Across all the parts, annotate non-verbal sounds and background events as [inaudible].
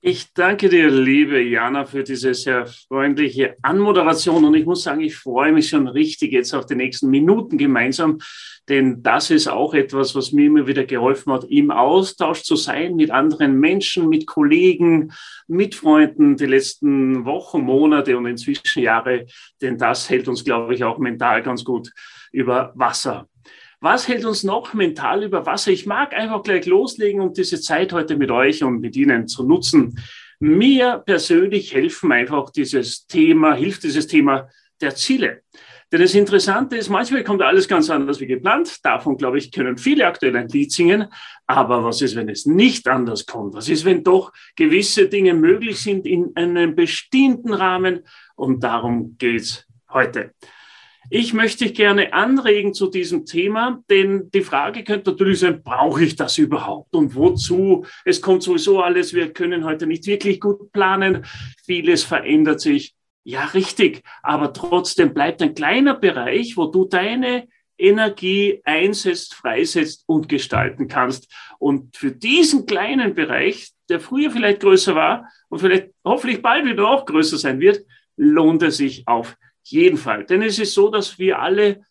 Ich danke dir, liebe Jana, für diese sehr freundliche Anmoderation. Und ich muss sagen, ich freue mich schon richtig jetzt auf die nächsten Minuten gemeinsam, denn das ist auch etwas, was mir immer wieder geholfen hat, im Austausch zu sein mit anderen Menschen, mit Kollegen, mit Freunden die letzten Wochen, Monate und inzwischen Jahre. Denn das hält uns, glaube ich, auch mental ganz gut über Wasser. Was hält uns noch mental über Wasser? Ich mag einfach gleich loslegen, um diese Zeit heute mit euch und mit Ihnen zu nutzen. Mir persönlich helfen einfach dieses Thema, hilft dieses Thema der Ziele. Denn das Interessante ist, manchmal kommt alles ganz anders wie geplant. Davon, glaube ich, können viele aktuell ein Lied singen. Aber was ist, wenn es nicht anders kommt? Was ist, wenn doch gewisse Dinge möglich sind in einem bestimmten Rahmen? Und darum geht's heute. Ich möchte dich gerne anregen zu diesem Thema, denn die Frage könnte natürlich sein, brauche ich das überhaupt und wozu? Es kommt sowieso alles, wir können heute nicht wirklich gut planen, vieles verändert sich. Ja, richtig, aber trotzdem bleibt ein kleiner Bereich, wo du deine Energie einsetzt, freisetzt und gestalten kannst. Und für diesen kleinen Bereich, der früher vielleicht größer war und vielleicht hoffentlich bald wieder auch größer sein wird, lohnt es sich auf jeden Fall. Denn es ist so, dass wir alle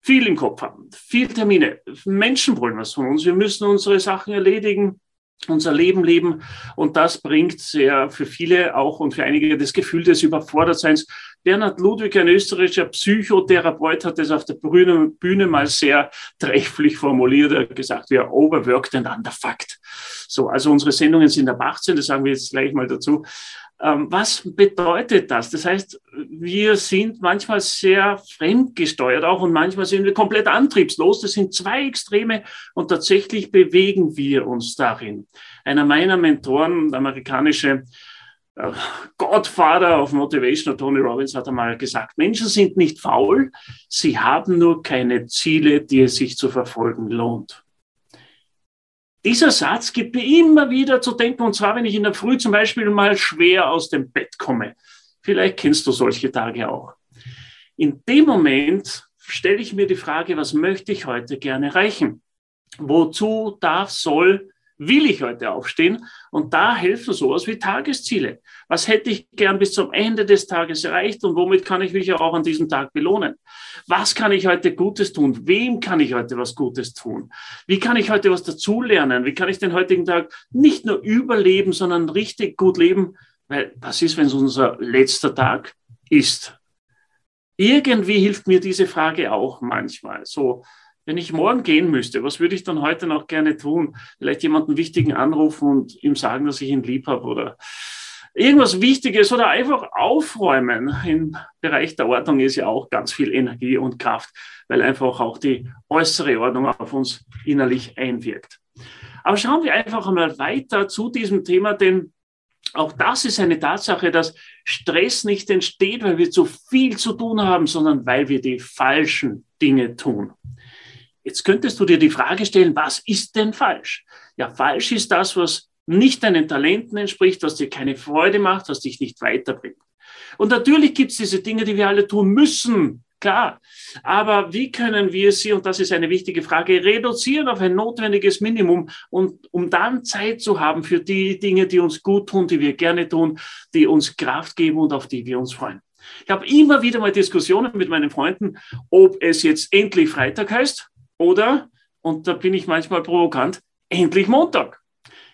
viel im Kopf haben, viel Termine. Menschen wollen was von uns. Wir müssen unsere Sachen erledigen, unser Leben leben. Und das bringt sehr für viele auch und für einige das Gefühl des Überfordertseins. Bernhard Ludwig, ein österreichischer Psychotherapeut, hat es auf der Bühne, mal sehr trefflich formuliert. Er hat gesagt, are overworked and underfucked. So, also unsere Sendungen sind ab 18, das sagen wir jetzt gleich mal dazu. Ähm, was bedeutet das? Das heißt, wir sind manchmal sehr fremdgesteuert auch und manchmal sind wir komplett antriebslos. Das sind zwei Extreme und tatsächlich bewegen wir uns darin. Einer meiner Mentoren, der amerikanische Godfather of Motivation, Tony Robbins, hat einmal gesagt, Menschen sind nicht faul, sie haben nur keine Ziele, die es sich zu verfolgen lohnt. Dieser Satz gibt mir immer wieder zu denken, und zwar, wenn ich in der Früh zum Beispiel mal schwer aus dem Bett komme. Vielleicht kennst du solche Tage auch. In dem Moment stelle ich mir die Frage, was möchte ich heute gerne erreichen? Wozu darf, soll will ich heute aufstehen? Und da helfen sowas wie Tagesziele. Was hätte ich gern bis zum Ende des Tages erreicht und womit kann ich mich auch an diesem Tag belohnen? Was kann ich heute Gutes tun? Wem kann ich heute was Gutes tun? Wie kann ich heute was dazulernen? Wie kann ich den heutigen Tag nicht nur überleben, sondern richtig gut leben? Weil was ist, wenn es unser letzter Tag ist? Irgendwie hilft mir diese Frage auch manchmal. So, wenn ich morgen gehen müsste, was würde ich dann heute noch gerne tun? Vielleicht jemanden wichtigen anrufen und ihm sagen, dass ich ihn lieb habe oder irgendwas Wichtiges oder einfach aufräumen. Im Bereich der Ordnung ist ja auch ganz viel Energie und Kraft, weil einfach auch die äußere Ordnung auf uns innerlich einwirkt. Aber schauen wir einfach einmal weiter zu diesem Thema, denn auch das ist eine Tatsache, dass Stress nicht entsteht, weil wir zu viel zu tun haben, sondern weil wir die falschen Dinge tun. Jetzt könntest du dir die Frage stellen, was ist denn falsch? Ja, falsch ist das, was nicht deinen Talenten entspricht, was dir keine Freude macht, was dich nicht weiterbringt. Und natürlich gibt es diese Dinge, die wir alle tun müssen, klar. Aber wie können wir sie, und das ist eine wichtige Frage, reduzieren auf ein notwendiges Minimum und um dann Zeit zu haben für die Dinge, die uns gut tun, die wir gerne tun, die uns Kraft geben und auf die wir uns freuen. Ich habe immer wieder mal Diskussionen mit meinen Freunden, ob es jetzt endlich Freitag heißt oder, und da bin ich manchmal provokant, endlich Montag.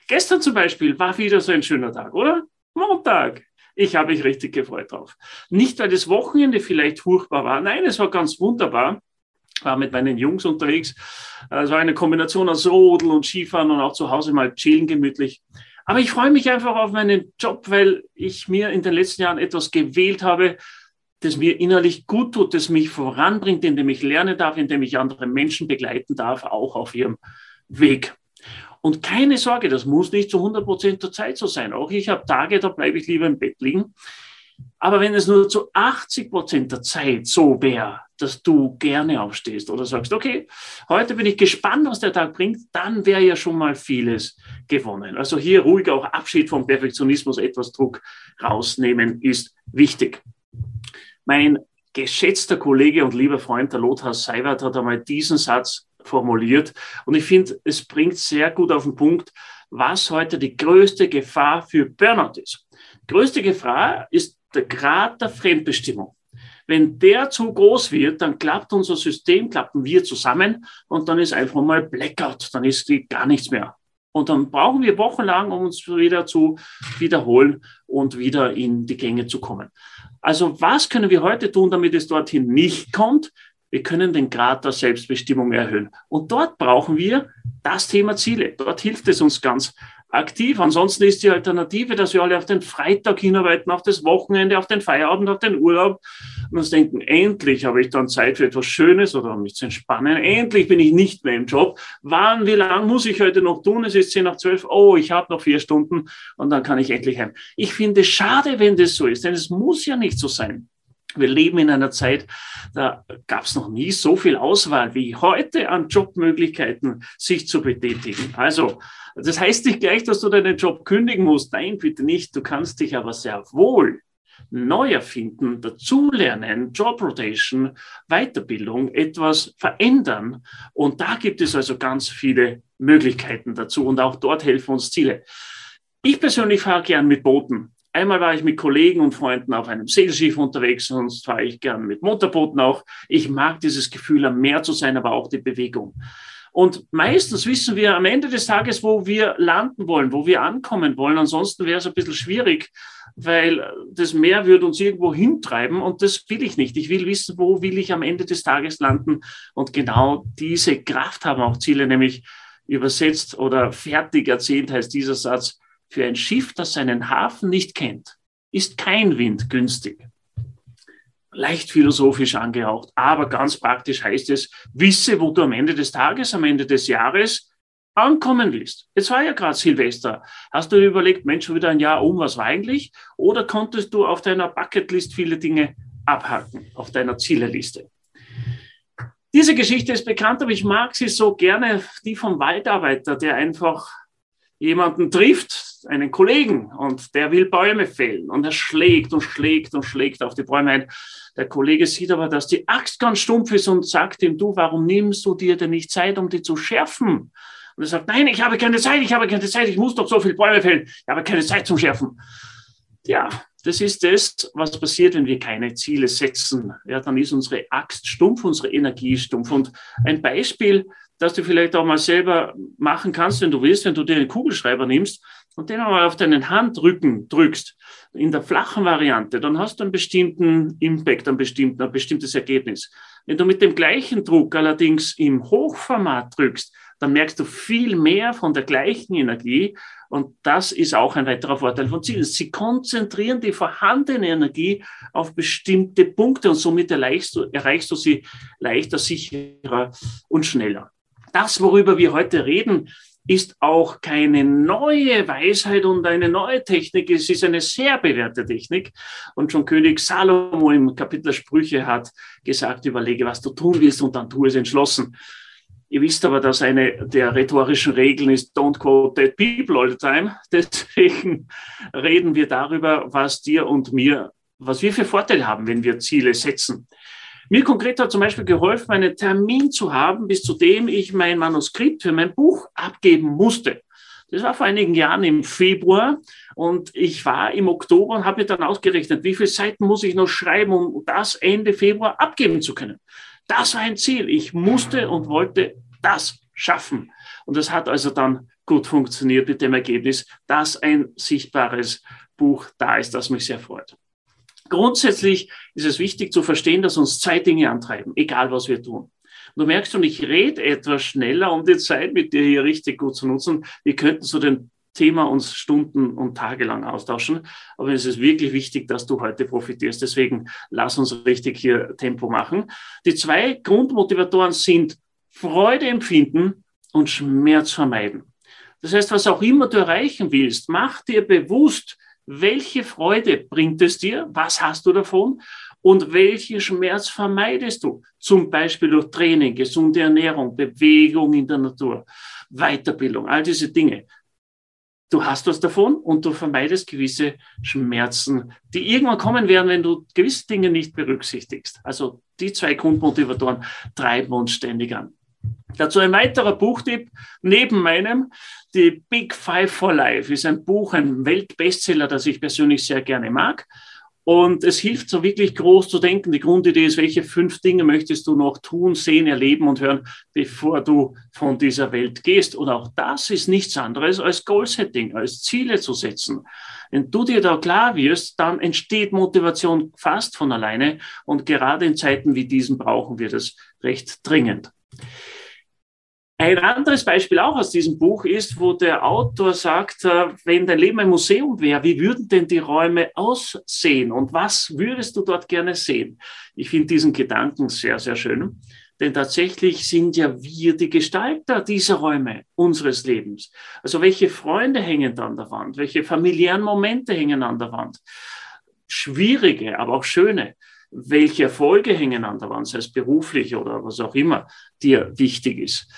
Gestern zum Beispiel war wieder so ein schöner Tag, oder? Montag. Ich habe mich richtig gefreut drauf. Nicht, weil das Wochenende vielleicht furchtbar war. Nein, es war ganz wunderbar. war mit meinen Jungs unterwegs. Es war eine Kombination aus Rodeln und Skifahren und auch zu Hause mal chillen gemütlich. Aber ich freue mich einfach auf meinen Job, weil ich mir in den letzten Jahren etwas gewählt habe, das mir innerlich gut tut, das mich voranbringt, indem ich lernen darf, indem ich andere Menschen begleiten darf, auch auf ihrem Weg. Und keine Sorge, das muss nicht zu 100 Prozent der Zeit so sein. Auch ich habe Tage, da bleibe ich lieber im Bett liegen. Aber wenn es nur zu 80 Prozent der Zeit so wäre, dass du gerne aufstehst oder sagst, okay, heute bin ich gespannt, was der Tag bringt, dann wäre ja schon mal vieles gewonnen. Also hier ruhig auch Abschied vom Perfektionismus, etwas Druck rausnehmen ist wichtig. Mein geschätzter Kollege und lieber Freund, der Lothar Seiwert, hat einmal diesen Satz formuliert. Und ich finde, es bringt sehr gut auf den Punkt, was heute die größte Gefahr für Burnout ist. Die größte Gefahr ist der Grad der Fremdbestimmung. Wenn der zu groß wird, dann klappt unser System, klappen wir zusammen und dann ist einfach mal Blackout, dann ist gar nichts mehr. Und dann brauchen wir wochenlang, um uns wieder zu wiederholen und wieder in die Gänge zu kommen. Also was können wir heute tun, damit es dorthin nicht kommt? Wir können den Grad der Selbstbestimmung erhöhen. Und dort brauchen wir das Thema Ziele. Dort hilft es uns ganz aktiv. Ansonsten ist die Alternative, dass wir alle auf den Freitag hinarbeiten, auf das Wochenende, auf den Feierabend, auf den Urlaub und uns denken, endlich habe ich dann Zeit für etwas Schönes oder um mich zu entspannen. Endlich bin ich nicht mehr im Job. Wann, wie lang muss ich heute noch tun? Es ist 10 nach 12. Oh, ich habe noch vier Stunden und dann kann ich endlich heim. Ich finde es schade, wenn das so ist, denn es muss ja nicht so sein. Wir leben in einer Zeit, da gab es noch nie so viel Auswahl wie heute an Jobmöglichkeiten, sich zu betätigen. Also, das heißt nicht gleich, dass du deinen Job kündigen musst. Nein, bitte nicht. Du kannst dich aber sehr wohl neu erfinden, dazulernen, Job Rotation, Weiterbildung, etwas verändern. Und da gibt es also ganz viele Möglichkeiten dazu. Und auch dort helfen uns Ziele. Ich persönlich fahre gern mit Booten. Einmal war ich mit Kollegen und Freunden auf einem Segelschiff unterwegs, sonst fahre ich gern mit Motorbooten auch. Ich mag dieses Gefühl, am Meer zu sein, aber auch die Bewegung. Und meistens wissen wir am Ende des Tages, wo wir landen wollen, wo wir ankommen wollen. Ansonsten wäre es ein bisschen schwierig, weil das Meer würde uns irgendwo hintreiben und das will ich nicht. Ich will wissen, wo will ich am Ende des Tages landen. Und genau diese Kraft haben auch Ziele, nämlich übersetzt oder fertig erzählt heißt dieser Satz, für ein Schiff, das seinen Hafen nicht kennt, ist kein Wind günstig. Leicht philosophisch angehaucht, aber ganz praktisch heißt es, wisse, wo du am Ende des Tages, am Ende des Jahres ankommen willst. Jetzt war ja gerade Silvester. Hast du überlegt, Mensch, schon wieder ein Jahr um, was war eigentlich? Oder konntest du auf deiner Bucketlist viele Dinge abhaken, auf deiner Zieleliste? Diese Geschichte ist bekannt, aber ich mag sie so gerne, die vom Waldarbeiter, der einfach jemanden trifft, einen Kollegen, und der will Bäume fällen und er schlägt und schlägt und schlägt auf die Bäume ein. Der Kollege sieht aber, dass die Axt ganz stumpf ist und sagt ihm, du, warum nimmst du dir denn nicht Zeit, um die zu schärfen? Und er sagt, nein, ich habe keine Zeit, ich habe keine Zeit, ich muss doch so viele Bäume fällen, ich habe keine Zeit zum Schärfen. Ja, das ist das, was passiert, wenn wir keine Ziele setzen. Ja, dann ist unsere Axt stumpf, unsere Energie stumpf. Und ein Beispiel, das du vielleicht auch mal selber machen kannst, wenn du willst, wenn du dir einen Kugelschreiber nimmst und den einmal auf deinen Handrücken drückst, in der flachen Variante, dann hast du einen bestimmten Impact, einen bestimmten, ein bestimmtes Ergebnis. Wenn du mit dem gleichen Druck allerdings im Hochformat drückst, dann merkst du viel mehr von der gleichen Energie. Und das ist auch ein weiterer Vorteil von Zielen. Sie konzentrieren die vorhandene Energie auf bestimmte Punkte und somit erreichst du, erreichst du sie leichter, sicherer und schneller das, worüber wir heute reden, ist auch keine neue Weisheit und eine neue Technik. Es ist eine sehr bewährte Technik. Und schon König Salomo im Kapitel Sprüche hat gesagt, überlege, was du tun willst und dann tu es entschlossen. Ihr wisst aber, dass eine der rhetorischen Regeln ist, don't quote dead people all the time. [laughs] Deswegen reden wir darüber, was dir und mir, was wir für Vorteile haben, wenn wir Ziele setzen. Mir konkret hat zum Beispiel geholfen, einen Termin zu haben, bis zu dem ich mein Manuskript für mein Buch abgeben musste. Das war vor einigen Jahren im Februar und ich war im Oktober und habe mir dann ausgerechnet, wie viele Seiten muss ich noch schreiben, um das Ende Februar abgeben zu können. Das war ein Ziel. Ich musste und wollte das schaffen. Und das hat also dann gut funktioniert mit dem Ergebnis, dass ein sichtbares Buch da ist, das mich sehr freut. Grundsätzlich ist es wichtig zu verstehen, dass uns zwei Dinge antreiben, egal was wir tun. du merkst schon, ich rede etwas schneller, um die Zeit mit dir hier richtig gut zu nutzen. Wir könnten so den Thema uns Stunden und Tage lang austauschen. Aber es ist wirklich wichtig, dass du heute profitierst. Deswegen lass uns richtig hier Tempo machen. Die zwei Grundmotivatoren sind Freude empfinden und Schmerz vermeiden. Das heißt, was auch immer du erreichen willst, mach dir bewusst, welche Freude bringt es dir? Was hast du davon? Und welchen Schmerz vermeidest du? Zum Beispiel durch Training, gesunde Ernährung, Bewegung in der Natur, Weiterbildung, all diese Dinge. Du hast was davon und du vermeidest gewisse Schmerzen, die irgendwann kommen werden, wenn du gewisse Dinge nicht berücksichtigst. Also die zwei Grundmotivatoren treiben uns ständig an. Dazu ein weiterer Buchtipp neben meinem. Die Big Five for Life ist ein Buch, ein Weltbestseller, das ich persönlich sehr gerne mag. Und es hilft so wirklich groß zu denken. Die Grundidee ist, welche fünf Dinge möchtest du noch tun, sehen, erleben und hören, bevor du von dieser Welt gehst. Und auch das ist nichts anderes als Goal-Setting, als Ziele zu setzen. Wenn du dir da klar wirst, dann entsteht Motivation fast von alleine. Und gerade in Zeiten wie diesen brauchen wir das recht dringend. Ein anderes Beispiel auch aus diesem Buch ist, wo der Autor sagt, äh, wenn dein Leben ein Museum wäre, wie würden denn die Räume aussehen und was würdest du dort gerne sehen? Ich finde diesen Gedanken sehr, sehr schön, denn tatsächlich sind ja wir die Gestalter dieser Räume unseres Lebens. Also welche Freunde hängen an der Wand? Welche familiären Momente hängen an der Wand? Schwierige, aber auch schöne welche Erfolge hängen an der Wand, sei es beruflich oder was auch immer dir wichtig ist.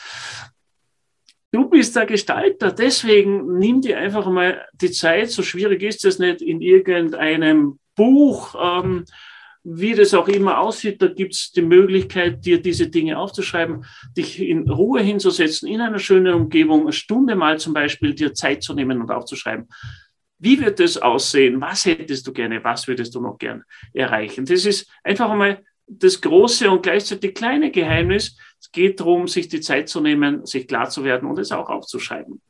Du bist der Gestalter, deswegen nimm dir einfach mal die Zeit, so schwierig ist es nicht, in irgendeinem Buch, ähm, wie das auch immer aussieht, da gibt es die Möglichkeit, dir diese Dinge aufzuschreiben, dich in Ruhe hinzusetzen, in einer schönen Umgebung, eine Stunde mal zum Beispiel dir Zeit zu nehmen und aufzuschreiben. Wie wird es aussehen? Was hättest du gerne? Was würdest du noch gern erreichen? Das ist einfach einmal das große und gleichzeitig kleine Geheimnis. Es geht darum, sich die Zeit zu nehmen, sich klar zu werden und es auch aufzuschreiben.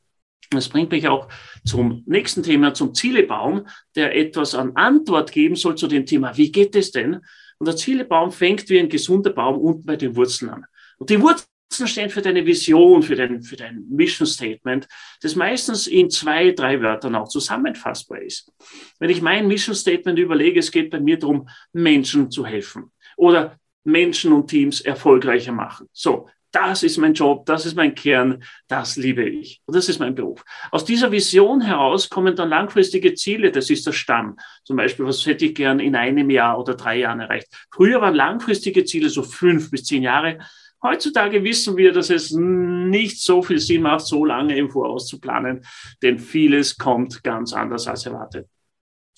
Das bringt mich auch zum nächsten Thema, zum Zielebaum, der etwas an Antwort geben soll zu dem Thema, wie geht es denn? Und der Zielebaum fängt wie ein gesunder Baum unten bei den Wurzeln an. Und die Wurzeln stehen für deine Vision, für dein, für dein Mission Statement, das meistens in zwei, drei Wörtern auch zusammenfassbar ist. Wenn ich mein Mission Statement überlege, es geht bei mir darum, Menschen zu helfen oder Menschen und Teams erfolgreicher machen. So, das ist mein Job, das ist mein Kern, das liebe ich. Und das ist mein Beruf. Aus dieser Vision heraus kommen dann langfristige Ziele, das ist der Stamm. Zum Beispiel, was hätte ich gern in einem Jahr oder drei Jahren erreicht? Früher waren langfristige Ziele so fünf bis zehn Jahre. Heutzutage wissen wir, dass es nicht so viel Sinn macht, so lange im Voraus zu planen, denn vieles kommt ganz anders als erwartet.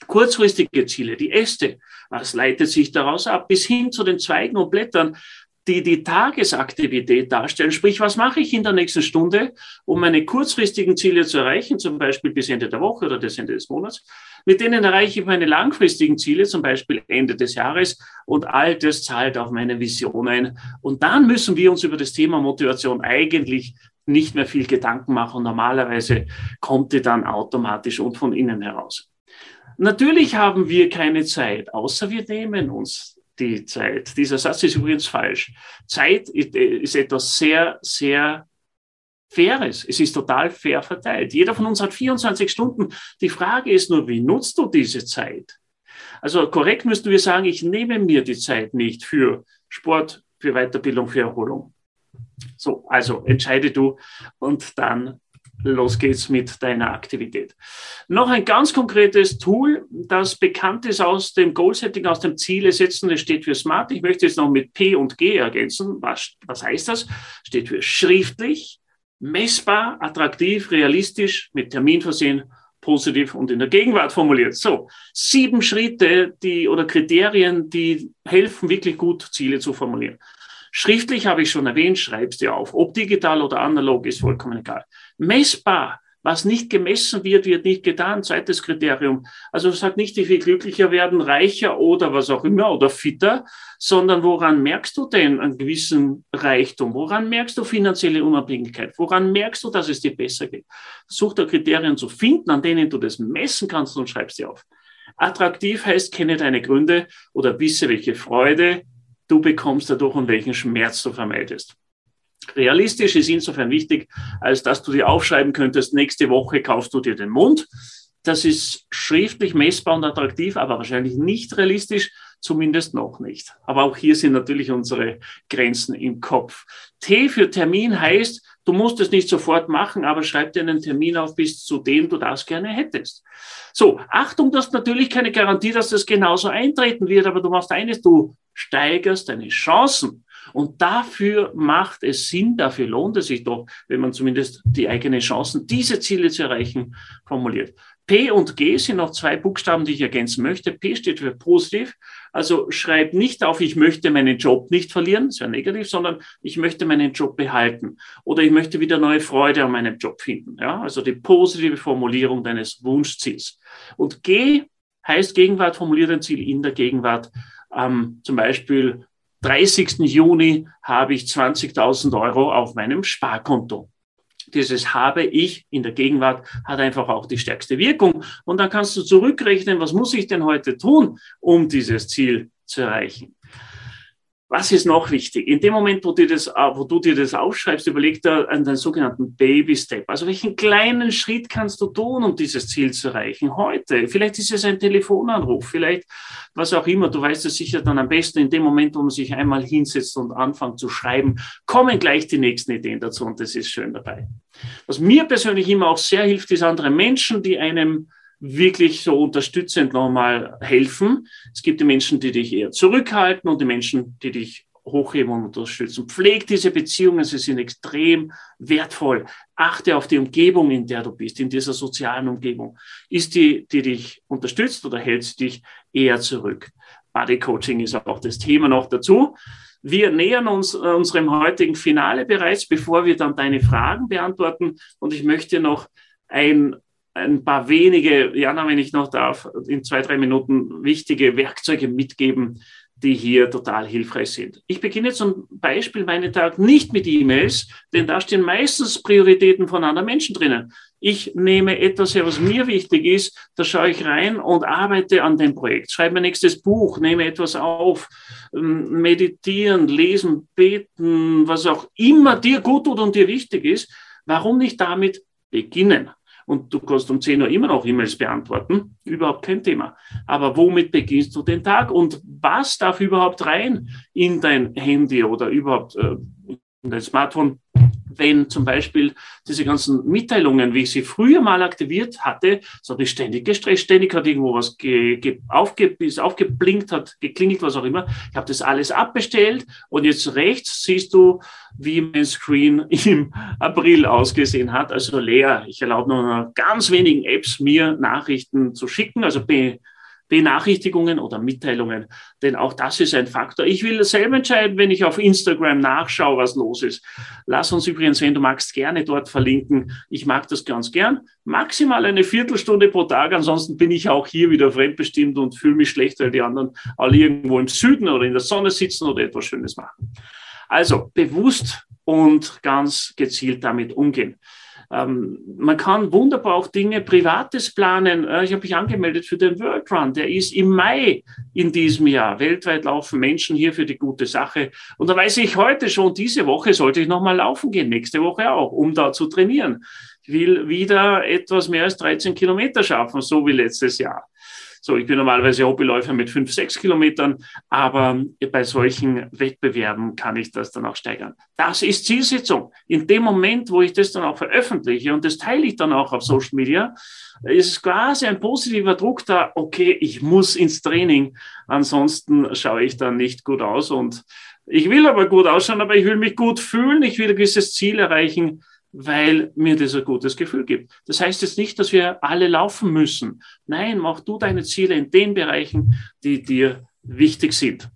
Kurzfristige Ziele, die Äste, was leitet sich daraus ab, bis hin zu den Zweigen und Blättern, die die Tagesaktivität darstellen. Sprich, was mache ich in der nächsten Stunde, um meine kurzfristigen Ziele zu erreichen, zum Beispiel bis Ende der Woche oder bis Ende des Monats. Mit denen erreiche ich meine langfristigen Ziele, zum Beispiel Ende des Jahres. Und all das zahlt auf meine Vision ein. Und dann müssen wir uns über das Thema Motivation eigentlich nicht mehr viel Gedanken machen. Normalerweise kommt die dann automatisch und von innen heraus. Natürlich haben wir keine Zeit, außer wir nehmen uns die Zeit. Dieser Satz ist übrigens falsch. Zeit ist etwas sehr, sehr Faires. Es ist total fair verteilt. Jeder von uns hat 24 Stunden. Die Frage ist nur, wie nutzt du diese Zeit? Also korrekt müssten wir sagen, ich nehme mir die Zeit nicht für Sport, für Weiterbildung, für Erholung. So, also entscheide du und dann los geht's mit deiner Aktivität. Noch ein ganz konkretes Tool, das bekannt ist aus dem Goal-Setting, aus dem Ziele setzen. Das steht für Smart. Ich möchte es noch mit P und G ergänzen. Was, was heißt das? Steht für schriftlich, messbar, attraktiv, realistisch, mit Termin versehen, positiv und in der Gegenwart formuliert. So, sieben Schritte, die oder Kriterien, die helfen wirklich gut, Ziele zu formulieren. Schriftlich habe ich schon erwähnt, schreibst du auf. Ob digital oder analog ist vollkommen egal. Messbar. Was nicht gemessen wird, wird nicht getan. Zweites Kriterium. Also sagt nicht, wie viel glücklicher werden, reicher oder was auch immer oder fitter, sondern woran merkst du denn einen gewissen Reichtum? Woran merkst du finanzielle Unabhängigkeit? Woran merkst du, dass es dir besser geht? Such da Kriterien zu finden, an denen du das messen kannst und schreibst sie auf. Attraktiv heißt, kenne deine Gründe oder wisse, welche Freude du bekommst dadurch und welchen Schmerz du vermeidest. Realistisch ist insofern wichtig, als dass du dir aufschreiben könntest, nächste Woche kaufst du dir den Mond. Das ist schriftlich messbar und attraktiv, aber wahrscheinlich nicht realistisch, zumindest noch nicht. Aber auch hier sind natürlich unsere Grenzen im Kopf. T für Termin heißt, du musst es nicht sofort machen, aber schreib dir einen Termin auf, bis zu dem du das gerne hättest. So, Achtung, das ist natürlich keine Garantie, dass das genauso eintreten wird, aber du machst eines, du steigerst deine Chancen. Und dafür macht es Sinn, dafür lohnt es sich doch, wenn man zumindest die eigenen Chancen, diese Ziele zu erreichen, formuliert. P und G sind noch zwei Buchstaben, die ich ergänzen möchte. P steht für positiv. Also schreib nicht auf, ich möchte meinen Job nicht verlieren, sehr negativ, sondern ich möchte meinen Job behalten oder ich möchte wieder neue Freude an meinem Job finden. Ja, also die positive Formulierung deines Wunschziels. Und G heißt Gegenwart, formuliert ein Ziel in der Gegenwart. Ähm, zum Beispiel 30. Juni habe ich 20.000 Euro auf meinem Sparkonto dieses habe ich in der Gegenwart hat einfach auch die stärkste Wirkung. Und dann kannst du zurückrechnen, was muss ich denn heute tun, um dieses Ziel zu erreichen. Was ist noch wichtig? In dem Moment, wo, dir das, äh, wo du dir das aufschreibst, überleg dir den sogenannten Baby Step. Also welchen kleinen Schritt kannst du tun, um dieses Ziel zu erreichen? Heute. Vielleicht ist es ein Telefonanruf, vielleicht was auch immer. Du weißt es sicher dann am besten in dem Moment, wo man sich einmal hinsetzt und anfängt zu schreiben, kommen gleich die nächsten Ideen dazu und das ist schön dabei. Was mir persönlich immer auch sehr hilft, ist andere Menschen, die einem wirklich so unterstützend nochmal helfen. Es gibt die Menschen, die dich eher zurückhalten und die Menschen, die dich hochheben und unterstützen. Pfleg diese Beziehungen, sie sind extrem wertvoll. Achte auf die Umgebung, in der du bist, in dieser sozialen Umgebung. Ist die, die dich unterstützt oder hält sie dich eher zurück? Body Coaching ist auch das Thema noch dazu. Wir nähern uns äh, unserem heutigen Finale bereits, bevor wir dann deine Fragen beantworten. Und ich möchte noch ein ein paar wenige, Jana, wenn ich noch darf, in zwei, drei Minuten wichtige Werkzeuge mitgeben, die hier total hilfreich sind. Ich beginne zum Beispiel meinen Tag nicht mit E-Mails, denn da stehen meistens Prioritäten von anderen Menschen drinnen. Ich nehme etwas her, was mir wichtig ist, da schaue ich rein und arbeite an dem Projekt. Schreibe mein nächstes Buch, nehme etwas auf, ähm, meditieren, lesen, beten, was auch immer dir gut tut und dir wichtig ist. Warum nicht damit beginnen? Und du kannst um 10 Uhr immer noch E-Mails beantworten. Überhaupt kein Thema. Aber womit beginnst du den Tag und was darf überhaupt rein in dein Handy oder überhaupt äh, in dein Smartphone? Wenn zum Beispiel diese ganzen Mitteilungen, wie ich sie früher mal aktiviert hatte, so ich ständig gestresst, ständig hat irgendwo was ge, ge, aufge, aufgeblinkt, hat geklingelt, was auch immer. Ich habe das alles abbestellt und jetzt rechts siehst du, wie mein Screen [laughs] im April ausgesehen hat, also leer. Ich erlaube nur noch ganz wenigen Apps, mir Nachrichten zu schicken, also Benachrichtigungen oder Mitteilungen. Denn auch das ist ein Faktor. Ich will selber entscheiden, wenn ich auf Instagram nachschaue, was los ist. Lass uns übrigens, wenn du magst, gerne dort verlinken. Ich mag das ganz gern. Maximal eine Viertelstunde pro Tag. Ansonsten bin ich auch hier wieder fremdbestimmt und fühle mich schlecht, weil die anderen alle irgendwo im Süden oder in der Sonne sitzen oder etwas Schönes machen. Also bewusst und ganz gezielt damit umgehen. Ähm, man kann wunderbar auch Dinge Privates planen. Äh, ich habe mich angemeldet für den World Run. Der ist im Mai in diesem Jahr. Weltweit laufen Menschen hier für die gute Sache. Und da weiß ich heute schon, diese Woche sollte ich nochmal laufen gehen, nächste Woche auch, um da zu trainieren. Ich will wieder etwas mehr als 13 Kilometer schaffen, so wie letztes Jahr. So, ich bin normalerweise Hobbyläufer mit fünf, sechs Kilometern, aber bei solchen Wettbewerben kann ich das dann auch steigern. Das ist Zielsetzung. In dem Moment, wo ich das dann auch veröffentliche und das teile ich dann auch auf Social Media, ist quasi ein positiver Druck da, okay, ich muss ins Training, ansonsten schaue ich dann nicht gut aus und ich will aber gut ausschauen, aber ich will mich gut fühlen, ich will ein gewisses Ziel erreichen weil mir das ein gutes Gefühl gibt. Das heißt jetzt nicht, dass wir alle laufen müssen. Nein, mach du deine Ziele in den Bereichen, die dir wichtig sind.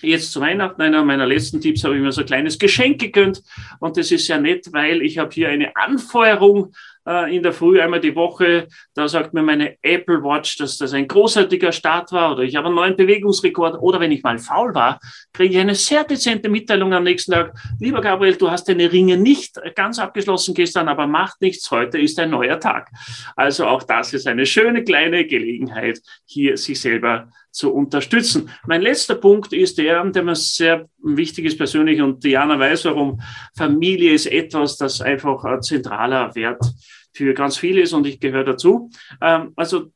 Jetzt zu Weihnachten, einer meiner letzten Tipps, habe ich mir so ein kleines Geschenk gegönnt. Und das ist sehr nett, weil ich habe hier eine Anfeuerung äh, in der Früh einmal die Woche. Da sagt mir meine Apple Watch, dass das ein großartiger Start war oder ich habe einen neuen Bewegungsrekord oder wenn ich mal faul war, kriege ich eine sehr dezente Mitteilung am nächsten Tag. Lieber Gabriel, du hast deine Ringe nicht ganz abgeschlossen gestern, aber macht nichts. Heute ist ein neuer Tag. Also auch das ist eine schöne kleine Gelegenheit, hier sich selber zu unterstützen. Mein letzter Punkt ist der, der mir sehr wichtig ist persönlich und Diana weiß warum. Familie ist etwas, das einfach ein zentraler Wert für ganz viele ist und ich gehöre dazu. Ähm, also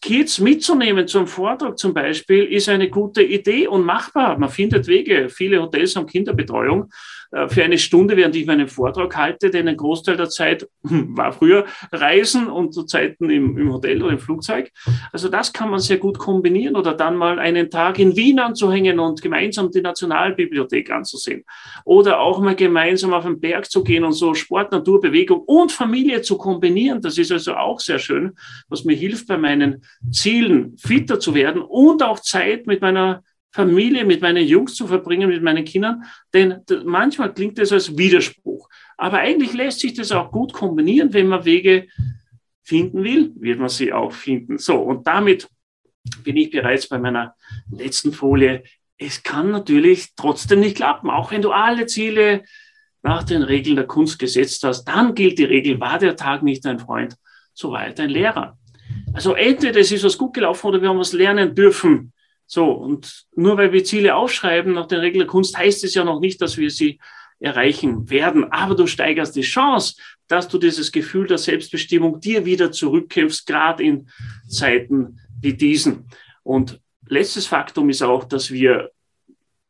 Kids mitzunehmen zum Vortrag zum Beispiel ist eine gute Idee und machbar. Man findet Wege. Viele Hotels haben Kinderbetreuung. Äh, für eine Stunde, während ich meinen Vortrag halte, denn ein Großteil der Zeit war früher Reisen und zu Zeiten im, im Hotel oder im Flugzeug. Also das kann man sehr gut kombinieren oder dann mal einen Tag in Wien anzuhängen und gemeinsam die Nationalbibliothek anzusehen. Oder auch mal gemeinsam auf den Berg zu gehen und so Sport, Natur, Bewegung und Familie zu kombinieren. Das ist also auch sehr schön, was mir hilft, bei meinen Zielen fitter zu werden und auch Zeit mit meiner Familie, mit meinen Jungs zu verbringen, mit meinen Kindern. Denn manchmal klingt das als Widerspruch. Aber eigentlich lässt sich das auch gut kombinieren, wenn man Wege finden will, wird man sie auch finden. So, und damit bin ich bereits bei meiner letzten Folie. Es kann natürlich trotzdem nicht klappen, auch wenn du alle Ziele nach den Regeln der Kunst gesetzt hast. Dann gilt die Regel, war der Tag nicht dein Freund, so war er dein Lehrer. Also entweder es ist was gut gelaufen oder wir haben was lernen dürfen so, und nur weil wir Ziele aufschreiben nach den Regeln der Kunst, heißt es ja noch nicht, dass wir sie erreichen werden. Aber du steigerst die Chance, dass du dieses Gefühl der Selbstbestimmung dir wieder zurückkämpfst, gerade in Zeiten wie diesen. Und letztes Faktum ist auch, dass wir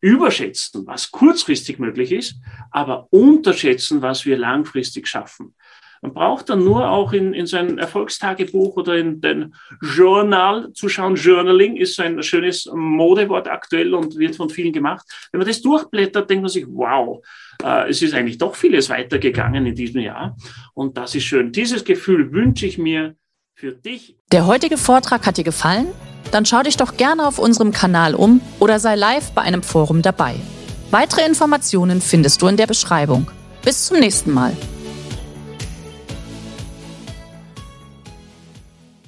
überschätzen, was kurzfristig möglich ist, aber unterschätzen, was wir langfristig schaffen. Man braucht dann nur auch in, in sein Erfolgstagebuch oder in den Journal zu schauen. Journaling ist ein schönes Modewort aktuell und wird von vielen gemacht. Wenn man das durchblättert, denkt man sich, wow, äh, es ist eigentlich doch vieles weitergegangen in diesem Jahr. Und das ist schön. Dieses Gefühl wünsche ich mir für dich. Der heutige Vortrag hat dir gefallen? Dann schau dich doch gerne auf unserem Kanal um oder sei live bei einem Forum dabei. Weitere Informationen findest du in der Beschreibung. Bis zum nächsten Mal.